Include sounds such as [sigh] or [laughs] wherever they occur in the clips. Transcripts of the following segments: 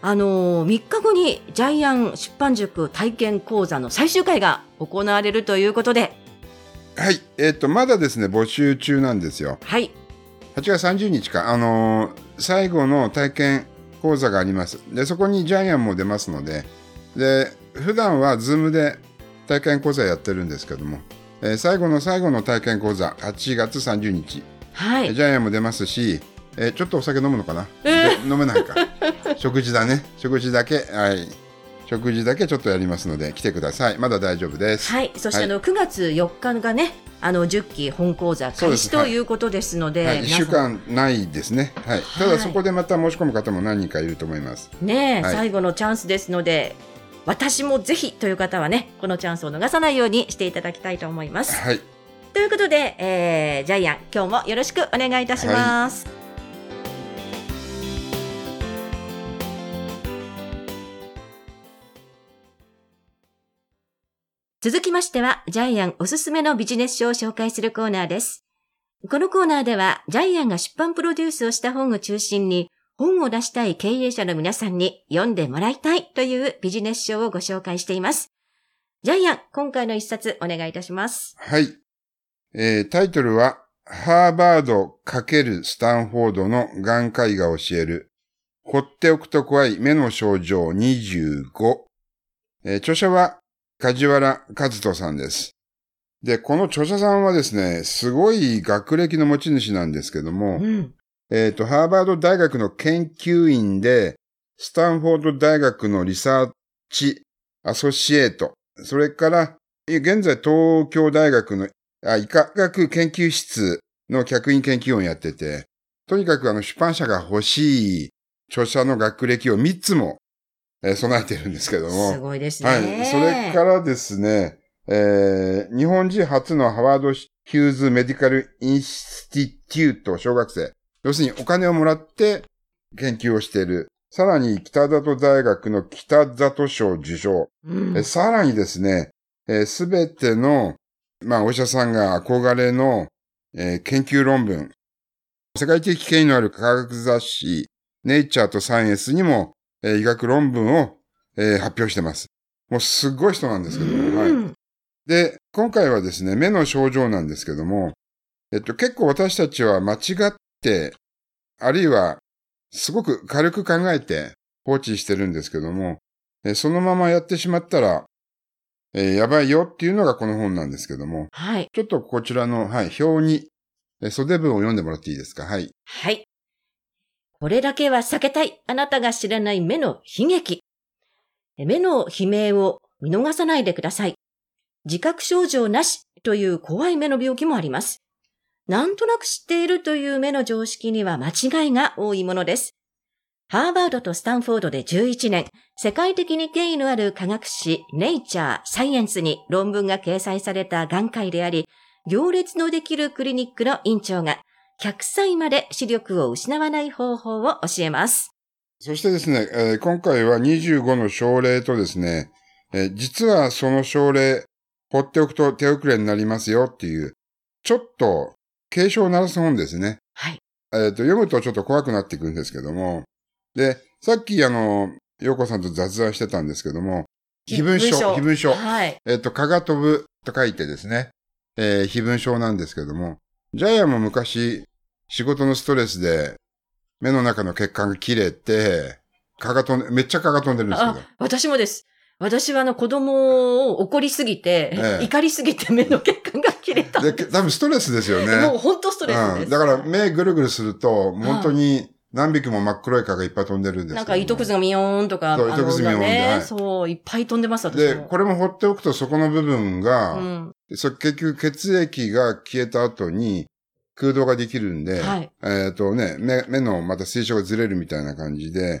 あのー、3日後にジャイアン出版塾体験講座の最終回が行われるということで、はい、えっ、と、まだですね、募集中なんですよ。はい。8月30日か、あのー最後の体験講座があります。で、そこにジャイアンも出ますので、で、普段はズームで体験講座やってるんですけども、えー最後の最後の体験講座、8月30日、はい。ジャイアンも出ますし、えーちょっとお酒飲むのかな、で飲めないか。[laughs] 食事だね。食事だけ、はい。食事だけちょっとやりますので、来てください。まだ大丈夫です。はい。そして、はいあの、9月4日がね、あの、10期本講座開始ということですので、はい、1皆さん週間ないですね。はい。たはいだそこでまた申し込む方も何人かいると思います。ね最後のチャンスですので、私もぜひという方はね、このチャンスを逃さないようにしていただきたいと思います。はい。ということで、えー、ジャイアン、今日もよろしくお願いいたします。続きましては、ジャイアンおすすめのビジネス書を紹介するコーナーです。このコーナーでは、ジャイアンが出版プロデュースをした本を中心に、本を出したい経営者の皆さんに読んでもらいたいというビジネス書をご紹介しています。ジャイアン、今回の一冊お願いいたします。はい。えータイトルは、ハーバード×スタンフォードの眼科医が教える、放っておくと怖い目の症状25。えー著者は、梶原和人さんです。で、この著者さんはですね、すごい学歴の持ち主なんですけども、うん。えっ、と、ハーバード大学の研究員で、スタンフォード大学の research associate、それから、現在東京大学のあ医科学研究室の客員研究員をやってて、とにかくあの出版社が欲しい著者の学歴を3つも、えー備えてるんですけども。すごいですね。はい。それからですね、えー日本人初の Howard Hughes Medical Institute 奨学生。要するにお金をもらって研究をしている。さらに北里大学の北里賞受賞。うんえさらにですね、すべての、まあ、お医者さんが憧れの、えー研究論文。世界的権威のある科学雑誌、ネイチャーとサイエンスにも、えー医学論文を、えー発表してます。もうすっごい人なんですけども。はい。うんで、今回はですね、目の症状なんですけども、えっと、結構私たちは間違って、あるいは、すごく軽く考えて放置してるんですけども、えそのままやってしまったら、えーやばいよっていうのがこの本なんですけども、はい。ちょっとこちらの、はい、表に、え袖文を読んでもらっていいですか？はい。はい。これだけは避けたい。あなたが知らない目の悲劇。目の悲鳴を見逃さないでください。自覚症状なしという怖い目の病気もあります。なんとなく知っているという目の常識には間違いが多いものです。ハーバードとスタンフォードで11年、世界的に権威のある科学誌ネイチャー・サイエンスに論文が掲載された眼科医であり、行列のできるクリニックの院長が100歳まで視力を失わない方法を教えます。そしてですね、えー今回は25の症例とですね、えー実はその症例、放っておくと手遅れになりますよっていう、ちょっと警鐘を鳴らす本ですね。はい。えっ、と、読むとちょっと怖くなっていくんですけども。で、さっきあの、洋子さんと雑談してたんですけども、非文書、非文書。はい。えっ、と、蚊が飛ぶと書いてですね、えー非文書なんですけども、ジャイアンも昔、仕事のストレスで、目の中の血管が切れて、蚊が飛んで、めっちゃ蚊が飛んでるんですけあど。、私もです。私はあの子供を怒りすぎて、ええ怒りすぎて目の血管が切れたんで、です。多分ストレスですよね。もう本当ストレスです。うん。だから目ぐるぐるすると、本当に何匹も真っ黒い蚊がいっぱい飛んでるんですけどなんか糸くずがミヨーンとか、そう糸くずミヨーンでね、はいそう、いっぱい飛んでます、私で、も。これも放っておくとそこの部分が、うん。そ結局血液が消えた後に空洞ができるんで、はい。えっ、とね、目、目のまた水晶がずれるみたいな感じで、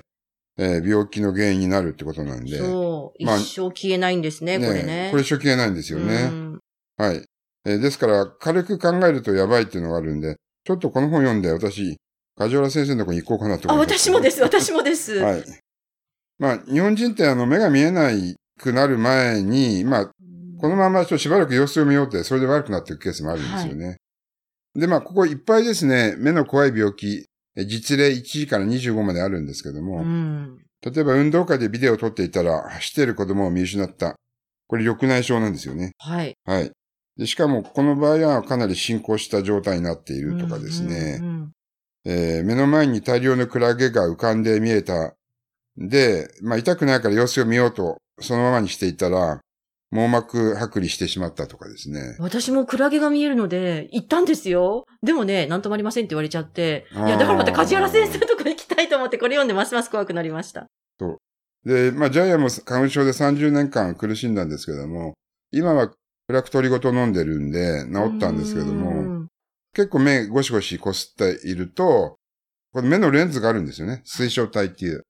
えー病気の原因になるってことなんで。そう。まあ一生消えないんですね、これね。これ初期がないんですようね。んはい。えーですから、軽く考えるとやばいっていうのがあるんで、ちょっとこの本読んで私、梶原先生のとこに行こうかなとあ、思います。私もです、私もです。[laughs] はい。まあ、日本人ってあの、目が見えないくなる前に、まあ、このままちょっとしばらく様子を見ようって、それで悪くなっていくケースもあるんですよね。で、まあ、ここいっぱいですね、目の怖い病気、え実例1時から25まであるんですけども、うん。例えば運動会でビデオを撮っていたら、走っている子供を見失った。これ緑内障なんですよね。はい。はい。でしかも、この場合はかなり進行した状態になっているとかですね。うんうんえー目の前に大量のクラゲが浮かんで見えた。で、まあ痛くないから様子を見ようと、そのままにしていたら、網膜剥離してしまったとかですね。私もクラゲが見えるので、行ったんですよ。でもね、なんともありませんって言われちゃって。いや、だからまた梶原先生のとこ行きたいと思って、これ読んでますます怖くなりました。で、まあジャイアンも花粉症で30年間苦しんだんですけども、今はプラクトリごと飲んでるんで治ったんですけどうも、ん結構目ゴシゴシこすっていると、これ目のレンズがあるんですよね。水晶体っていう。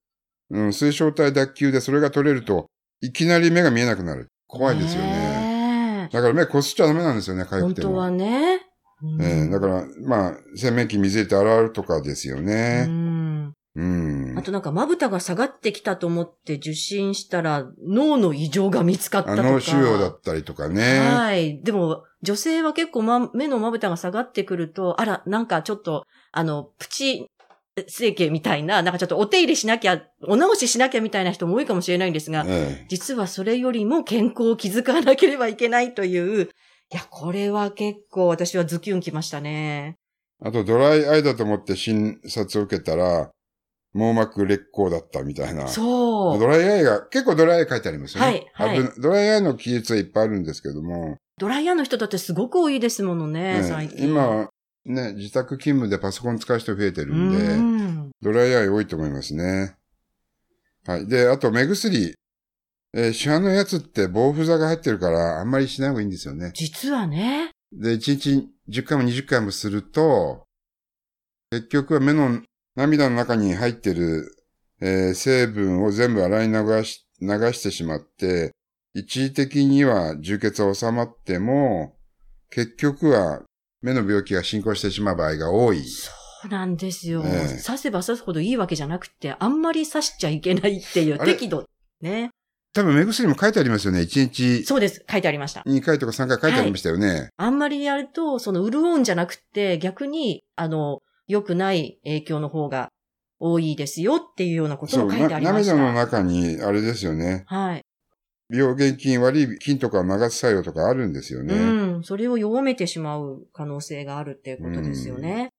うん、水晶体脱臼でそれが取れると、いきなり目が見えなくなる。怖いですよね。だから目こすっちゃダメなんですよね、痒くても。本当はね。うんええだから、まあ、洗面器水入れて洗うとかですようね。んうん。あとなんか、まぶたが下がってきたと思って受診したら、脳の異常が見つかったあとか。脳腫瘍だったりとかね。はい。でも、女性は結構、ま、目のまぶたが下がってくると、あら、なんかちょっと、あの、プチ整形みたいな、なんかちょっとお手入れしなきゃ、お直ししなきゃみたいな人も多いかもしれないんですが、ええ実はそれよりも健康を築かなければいけないという、いや、これは結構私はズキュンきましたね。あと、ドライアイだと思って診察を受けたら、網膜劣行だったみたいな。そう。ドライアイが、結構ドライアイ書いてありますよね。はいはいドライアイの記述はいっぱいあるんですけども、ドライヤーの人だってすごく多いですものね、ね最近。今はね、自宅勤務でパソコン使う人増えてるんで、うんドライアイ多いと思いますね。はい。で、あと目薬。えー市販のやつって防腐剤が入ってるからあんまりしない方がいいんですよね。実はね、で、1日10回も20回もすると、結局は目の涙の中に入ってる、えー成分を全部洗い流し、流してしまって、一時的には充血は収まっても、結局は目の病気が進行してしまう場合が多い。そうなんですよ。ええ刺せば刺すほどいいわけじゃなくて、あんまり刺しちゃいけないっていう適度。ね。多分目薬も書いてありますよね。1日そうです。書いてありました。2回とか3回書いてありましたよね。あんまりやると、その潤うんじゃなくて、逆に、あの、良くない影響の方が多いですよっていうようなことも書いてありました。な涙の中に、あれですよね。はい。病原菌、悪い菌とかを流す作用とかあるんですよね。うん。それを弱めてしまう可能性があるっていうことですよね。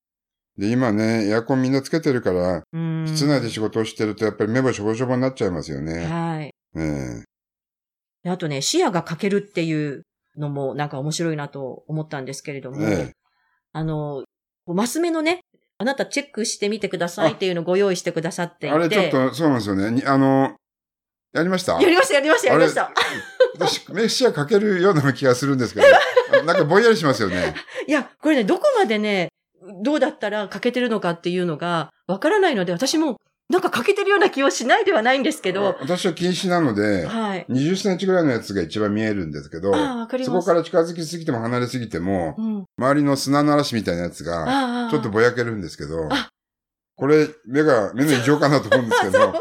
で、今ね、エアコンみんなつけてるから、うん。室内で仕事をしてるとやっぱり目もしょぼしょぼになっちゃいますよね。はい。えであとね、視野が欠けるっていうのもなんか面白いなと思ったんですけれども、ええあの、マス目のね、あなたチェックしてみてくださいっていうのをご用意してくださっていて。あれちょっと、そうなんですよね。にあの、やりました？やりました、やりました、やりました。私、目視野かけるような気がするんですけど、[laughs] なんかぼんやりしますよね。いや、これね、どこまでね、どうだったら欠けてるのかっていうのがわからないので、私もなんか欠けてるような気はしないではないんですけど、私は近視なので、はい。20センチぐらいのやつが一番見えるんですけど、ああ、わかりそます。こから近づきすぎても離れすぎても、うん。周りの砂の嵐みたいなやつが。ちょっとぼやけるんですけどあ、これ、目が、目の異常かなと思うんですけ。ど、なん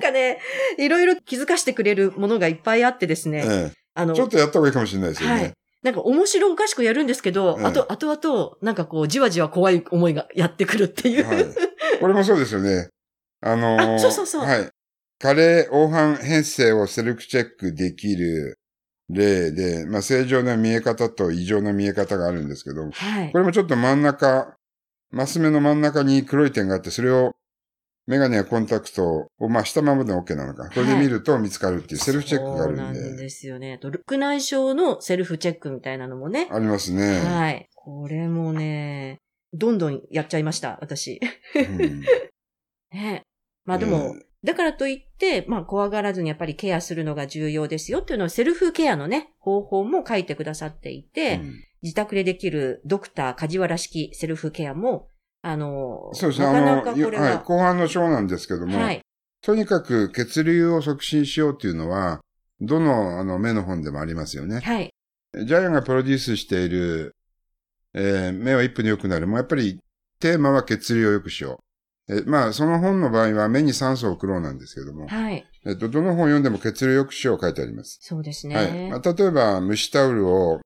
かね、いろいろ気づかしてくれるものがいっぱいあってですね、えあのえ、ちょっとやった方がいいかもしれないですよね。はい。なんか面白おかしくやるんですけど、ええあと、後々、なんかこう、じわじわ怖い思いがやってくるっていう。はい。これもそうですよね。あのーあそうそうそうはい。加齢黄斑変性をセルフチェックできる例で、まあ、正常な見え方と異常な見え方があるんですけど、はいこ。れもちょっと真ん中、マス目の真ん中に黒い点があって、それをメガネやコンタクトを、まあ、したままで OK なのか。これで見ると見つかるっていうセルフチェックがあるそうなんんで、ですよね。と緑内障のセルフチェックみたいなのもね。ありますね。はい。これもね、どんどんやっちゃいました、私。うん [laughs] ね。まあでも、だからといって、まあ怖がらずにやっぱりケアするのが重要ですよっていうのをセルフケアのね、方法も書いてくださっていて、うん自宅でできるドクター梶原式セルフケアも、あの、そうですね。なかなあの、かこれは、はい、後半の章なんですけども、はい。とにかく血流を促進しようっていうのは、どのあの目の本でもありますよね。はい。ジャイアンがプロデュースしている、えー目は一分で良くなる。もうやっぱりテーマは血流を良くしよう。えーまあ、その本の場合は目に酸素を送ろうなんですけども、はい。えっと、どの本を読んでも血流を良くしよう書いてあります。そうですはい。ね。まあ、例えば、蒸しタオルを、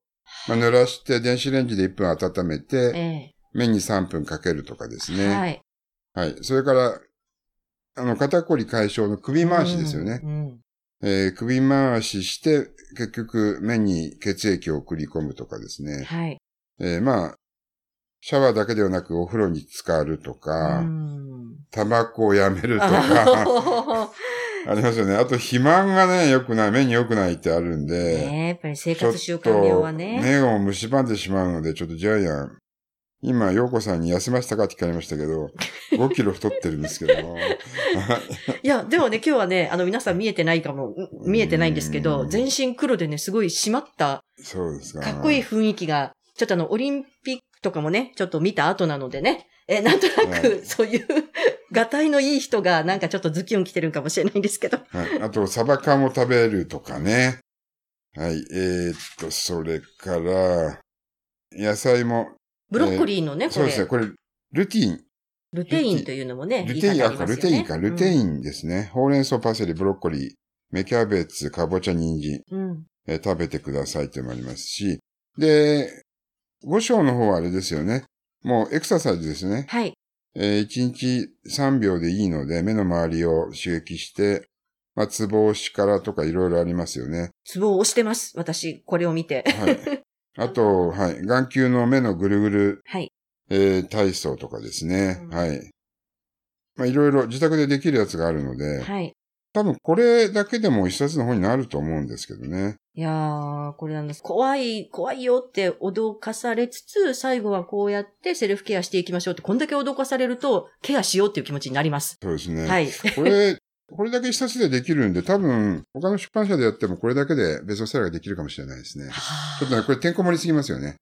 まあ、濡らして電子レンジで1分温めて、え目に3分かけるとかですえね。はい。はい。それから、あの、肩こり解消の首回しですよね。うん。うんえー首回しして、結局目に血液を送り込むとかですね。はい。えーまあ、シャワーだけではなくお風呂に浸かるとか、うんタバコをやめるとか、あ [laughs] ありますよね。あと、肥満がね、良くない、目に良くないってあるんで、ねえやっぱり生活習慣病はとね。目を蝕んでしまうので、ちょっとジャイアン、今、陽子さんに痩せましたかって聞かれましたけど、[laughs] 5キロ太ってるんですけど。[laughs] いや、でもね、今日はね、あの、皆さん見えてないかも、ん見えてないんですけど、うん全身黒でね、すごい締まった、そうですか。かっこいい雰囲気が、ちょっとあの、オリンピックとかもね、ちょっと見た後なのでね、え、なんとなはく、そういう、がたいのいい人が、なんかちょっとズキュン来てるかもしれないんですけど。はい。あと、サバ缶も食べるとかね。はい。えー、っと、それから、野菜も、ブロッコリーのね、これ、そうですね。これ、ルティン。ルテインというのもね、ルテイン、あ、ルテインか。ルテインですね。ほうれん草、パセリ、ブロッコリー、芽キャベツ、かぼちゃ、人参、うん。えー食べてくださいってもありますし。で、五章の方はあれですよね。もうエクササイズですね。はい。えー、1日3秒でいいので、目の周りを刺激して、まあ、ツボ押しからとかいろいろありますよね。ツボを押してます。私、これを見て。はい。あと、はい。眼球の目のぐるぐる、はい。えー体操とかですね。うんはい。まあ、いろいろ自宅でできるやつがあるので、はい。多分これだけでも一冊の本になると思うんですけどね。いやー、これなんです。怖い、怖いよって脅かされつつ、最後はこうやってセルフケアしていきましょうって、こんだけ脅かされると、ケアしようっていう気持ちになります。そうですね。はい。これ、これだけ一冊でできるんで、多分、他の出版社でやってもこれだけでベストセラーができるかもしれないですね。ちょっとね、これてんこ盛りすぎますよね。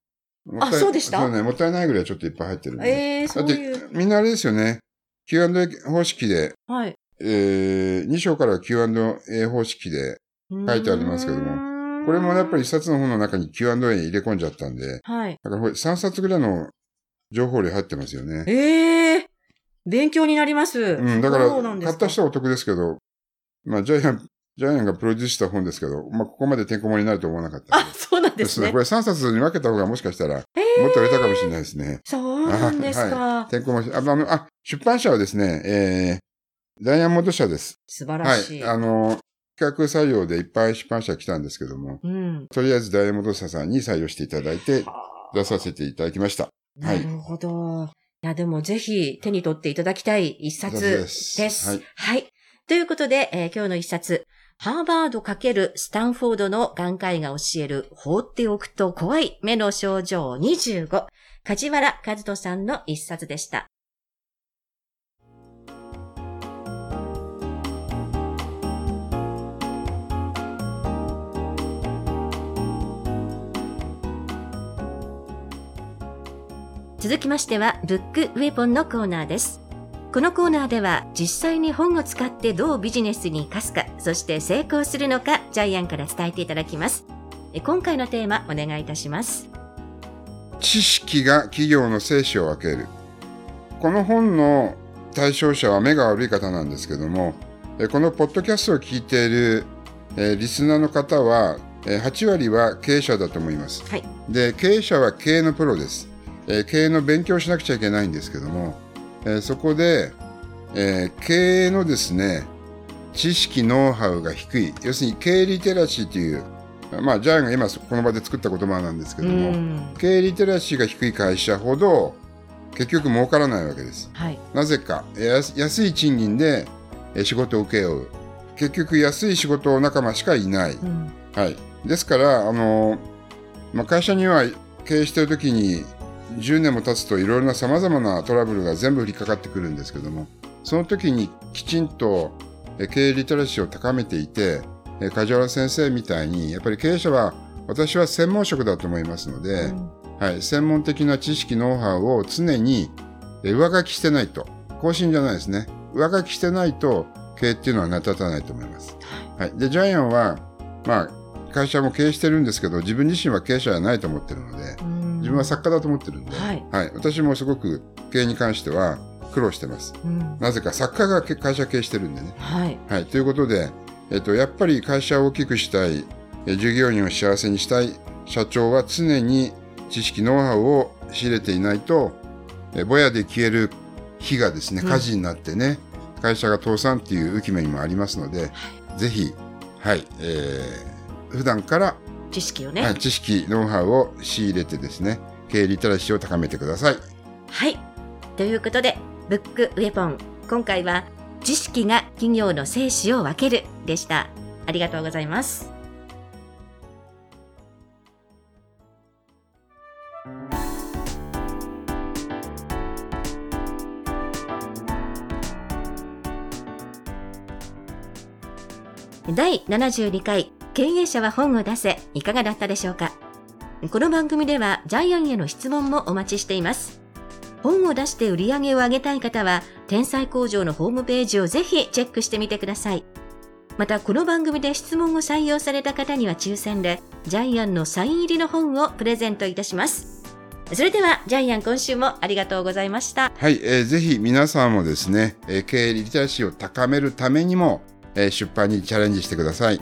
もったいそうでした？そうね、もったいないぐらいちょっといっぱい入ってるんで。えー、そだってういう。、みんなあれですよね。Q&A 方式で、はい。えー、2章からは Q&A 方式で、書いてありますけどもこれもやっぱり一冊の本の中に Q&A 入れ込んじゃったんで、はい。だからこれ3冊ぐらいの情報量入ってますよね。ええー、勉強になります。うん、だから、買った人はお得ですけど、まあ、ジャイアン、ジャイアンがプロデュースした本ですけど、まあ、ここまでてんこ盛りになると思わなかったんあ、そうなんですねこ。れ3冊に分けた方がもしかしたら、えもっと売れたかもしれないですね。そうなんですか。てんこ盛り、あ、あの、あ、出版社はですね、えー、ダイヤモンド社です。素晴はいらしい。。あの、企画採用でいっぱい出版社来たんですけども、うん。とりあえずダイヤモンド社さんに採用していただいて、出させていただきました。なるほど。いや、でもぜひ手に取っていただきたい一冊一冊で。ですすははいい。ということで、えー今日の一冊、ハーバード×スタンフォードの眼科医が教える放っておくと怖い目の症状25、梶原和人さんの一冊でした。続きましては、ブックウェポンのコーナーです。このコーナーでは実際に本を使ってどうビジネスに生かすか、そして成功するのか、ジャイアンから伝えていただきます。え今回のテーマ、お願いいたします。知識が企業の生死を分ける。この本の対象者は目が悪い方なんですけども、えこのポッドキャストを聞いている、えーリスナーの方は、えー8割は経営者だと思います。はい。で、経営者は経営のプロです。えー経営の勉強をしなくちゃいけないんですけども、えーそこで、えー経営のですね、知識、ノウハウが低い。要するに経営リテラシーという、まあ、ジャイアンが今この場で作った言葉なんですけうども、ん。経営リテラシーが低い会社ほど結局儲からないわけです。はい。なぜか安い賃金でえ仕事を請け負う。結局安い仕事仲間しかいない。うん。はい。ですから、あの、まあ、会社には経営している時に10年も経つといろいろな様々なトラブルが全部降りかかってくるんですけども、その時にきちんとえ経営リテラシーを高めていて、え梶原先生みたいに、やっぱり経営者は私は専門職だと思いますので、うんはい、専門的な知識、ノウハウを常にえ上書きしてないと。更新じゃないですね。上書きしてないと経営っていうのは成り立たないと思います。はい。で、ジャイアンは、まあ、会社も経営してるんですけど、自分自身は経営者じゃないと思ってるので、自分は作家だと思ってるんで、はいはい。私もすごく経営に関しては苦労してます。うんなぜか作家が会社経営してるんでね。はい。はい。ということで、えっと、やっぱり会社を大きくしたい、え従業員を幸せにしたい社長は常に知識、ノウハウを仕入れていないと、えぼやで消える火がですね、うん火事になってね、会社が倒産っていう浮き目にもありますので、ぜひ、はい、えー、普段から、知識をね。はい、知識、ノウハウを仕入れてですね、経営リテラシーを高めてください。はい。ということで、ブックウェポン。今回は、知識が企業の生死を分けるでした。ありがとうございます。第72回経営者は本を出せいかがだったでしょうか？この番組ではジャイアンへの質問もお待ちしています。本を出して売り上げを上げたい方は、天才工場のホームページをぜひチェックしてみてください。また、この番組で質問を採用された方には抽選で、ジャイアンのサイン入りの本をプレゼントいたします。それでは、ジャイアン今週もありがとうございました。はい、えーぜひ皆さんもですね、えー経営リテラシーを高めるためにも、えー出版にチャレンジしてください。